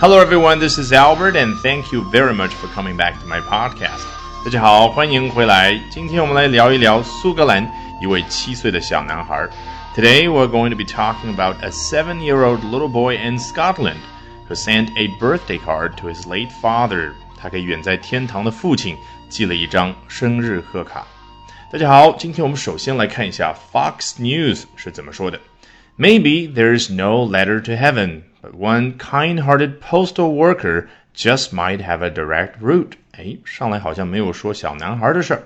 Hello everyone, this is Albert, and thank you very much for coming back to my podcast. 大家好，欢迎回来。今天我们来聊一聊苏格兰一位七岁的小男孩。Today we're going to be talking about a seven-year-old little boy in Scotland who sent a birthday card to his late father. 他给远在天堂的父亲寄了一张生日贺卡。大家好，今天我们首先来看一下 Fox News 是怎么说的。 Maybe there is no letter to heaven, but one kind-hearted postal worker just might have a direct route. 哎，上来好像没有说小男孩的事儿。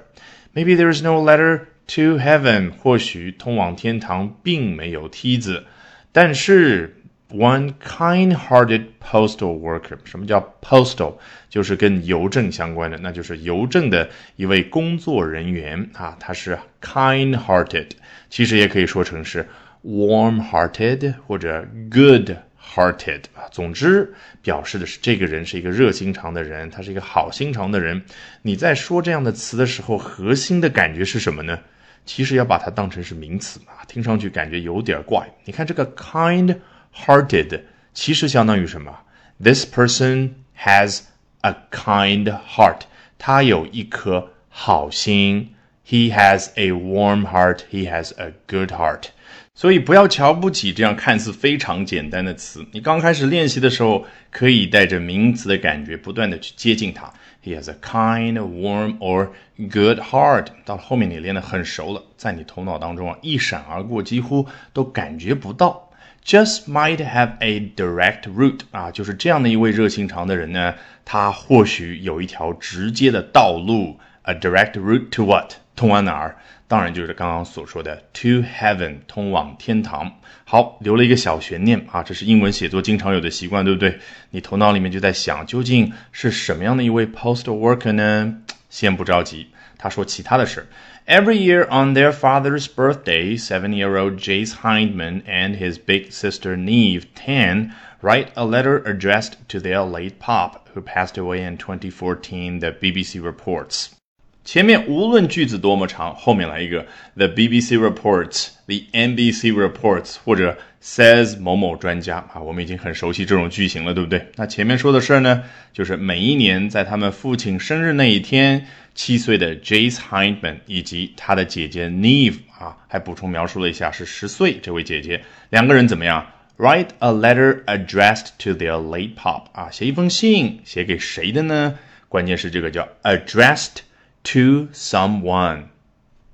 Maybe there is no letter to heaven，或许通往天堂并没有梯子，但是 one kind-hearted postal worker，什么叫 postal？就是跟邮政相关的，那就是邮政的一位工作人员啊，他是 kind-hearted，其实也可以说成是。Warm-hearted 或者 good-hearted 啊，总之表示的是这个人是一个热心肠的人，他是一个好心肠的人。你在说这样的词的时候，核心的感觉是什么呢？其实要把它当成是名词啊，听上去感觉有点怪。你看这个 kind-hearted，其实相当于什么？This person has a kind heart，他有一颗好心。He has a warm heart. He has a good heart. 所以不要瞧不起这样看似非常简单的词。你刚开始练习的时候，可以带着名词的感觉，不断的去接近它。He has a kind, warm or good heart。到了后面你练得很熟了，在你头脑当中啊一闪而过，几乎都感觉不到。Just might have a direct route 啊，就是这样的一位热心肠的人呢，他或许有一条直接的道路。A direct route to what？通往哪儿？当然就是刚刚所说的 to heaven，通往天堂。好，留了一个小悬念啊，这是英文写作经常有的习惯，对不对？你头脑里面就在想，究竟是什么样的一位 postal worker 呢？先不着急，他说其他的事。Every year on their father's birthday, seven-year-old Jace Hindman and his big sister Neve Tan write a letter addressed to their late pop, who passed away in 2014. The BBC reports. 前面无论句子多么长，后面来一个 the BBC reports，the NBC reports，或者 says 某某专家啊，我们已经很熟悉这种句型了，对不对？那前面说的事儿呢，就是每一年在他们父亲生日那一天，七岁的 Jace Hindman 以及他的姐姐 Neve 啊，还补充描述了一下是十岁这位姐姐，两个人怎么样？Write a letter addressed to their late pop 啊，写一封信，写给谁的呢？关键是这个叫 addressed。To someone，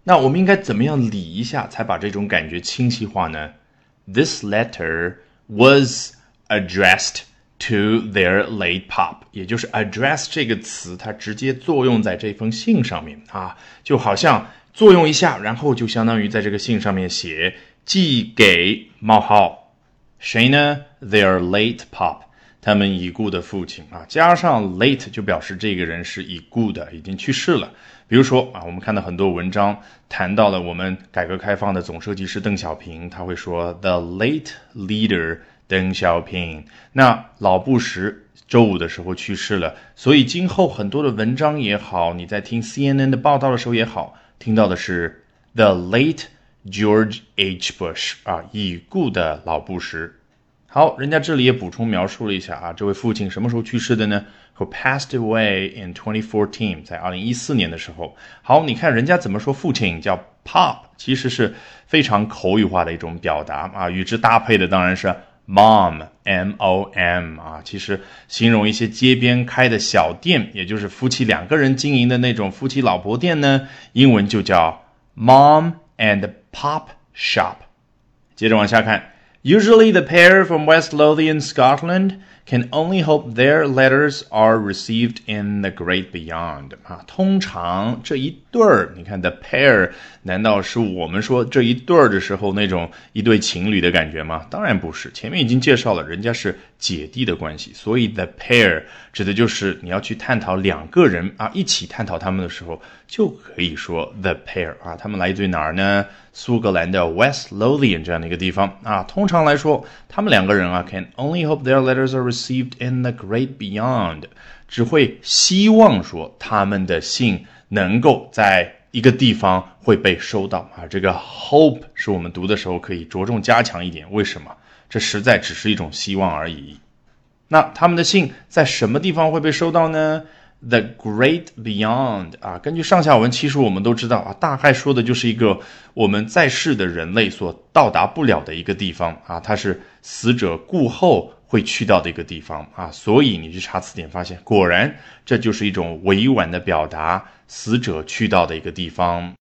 那我们应该怎么样理一下，才把这种感觉清晰化呢？This letter was addressed to their late pop，也就是 address 这个词，它直接作用在这封信上面啊，就好像作用一下，然后就相当于在这个信上面写寄给冒号谁呢？Their late pop。他们已故的父亲啊，加上 late 就表示这个人是已故的，已经去世了。比如说啊，我们看到很多文章谈到了我们改革开放的总设计师邓小平，他会说 the late leader 邓小平。那老布什周五的时候去世了，所以今后很多的文章也好，你在听 CNN 的报道的时候也好，听到的是 the late George H. Bush 啊，已故的老布什。好，人家这里也补充描述了一下啊，这位父亲什么时候去世的呢？Who passed away in 2014，在二零一四年的时候。好，你看人家怎么说父亲叫 Pop，其实是非常口语化的一种表达啊。与之搭配的当然是 Mom，M O M 啊。其实形容一些街边开的小店，也就是夫妻两个人经营的那种夫妻老婆店呢，英文就叫 Mom and Pop Shop。接着往下看。Usually, the pair from West Lothian, Scotland, can only hope their letters are received in the great beyond 啊。通常这一对儿，你看 the pair，难道是我们说这一对儿的时候那种一对情侣的感觉吗？当然不是，前面已经介绍了，人家是姐弟的关系，所以 the pair 指的就是你要去探讨两个人啊，一起探讨他们的时候，就可以说 the pair 啊。他们来自于哪儿呢？苏格兰的 West Lothian 这样的一个地方啊。通常来说，他们两个人啊，can only hope their letters are received Received in the great beyond，只会希望说他们的信能够在一个地方会被收到啊。这个 hope 是我们读的时候可以着重加强一点。为什么？这实在只是一种希望而已。那他们的信在什么地方会被收到呢？The great beyond 啊，根据上下文，其实我们都知道啊，大概说的就是一个我们在世的人类所到达不了的一个地方啊，它是死者故后会去到的一个地方啊，所以你去查词典发现，果然这就是一种委婉的表达，死者去到的一个地方。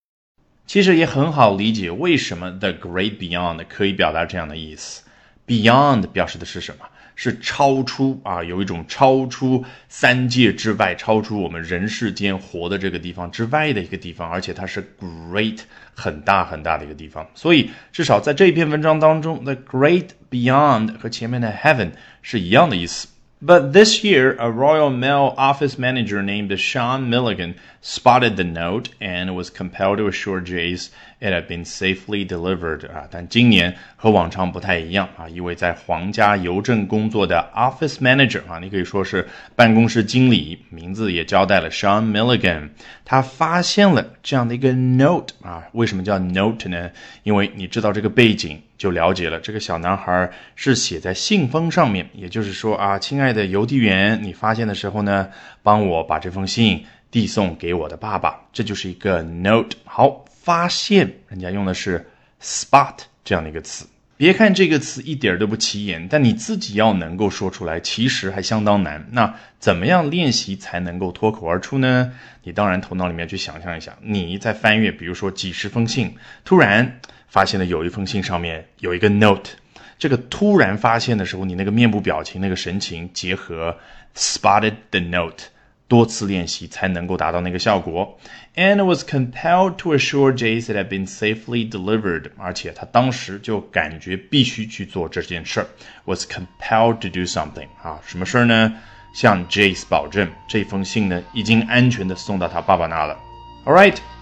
其实也很好理解，为什么 the great beyond 可以表达这样的意思。Beyond 表示的是什么？是超出啊，有一种超出三界之外，超出我们人世间活的这个地方之外的一个地方，而且它是 great 很大很大的一个地方。所以至少在这篇文章当中，the great beyond 和前面的 heaven 是一样的意思。But this year, a Royal Mail office manager named Sean Milligan spotted the note and was compelled to assure Jace it had been safely delivered. 啊，但今年和往常不太一样啊，一位在皇家邮政工作的 office manager 啊，你可以说是办公室经理，名字也交代了 Sean Milligan，他发现了这样的一个 note 啊，为什么叫 note 呢？因为你知道这个背景。 就了解了，这个小男孩是写在信封上面，也就是说啊，亲爱的邮递员，你发现的时候呢，帮我把这封信递送给我的爸爸，这就是一个 note。好，发现人家用的是 spot 这样的一个词，别看这个词一点都不起眼，但你自己要能够说出来，其实还相当难。那怎么样练习才能够脱口而出呢？你当然头脑里面去想象一下，你在翻阅，比如说几十封信，突然。发现了有一封信上面有一个 note，这个突然发现的时候，你那个面部表情、那个神情结合 spotted the note，多次练习才能够达到那个效果。And was compelled to assure Jace it had been safely delivered，而且他当时就感觉必须去做这件事儿。Was compelled to do something 啊，什么事儿呢？向 Jace 保证这封信呢已经安全的送到他爸爸那了。All right。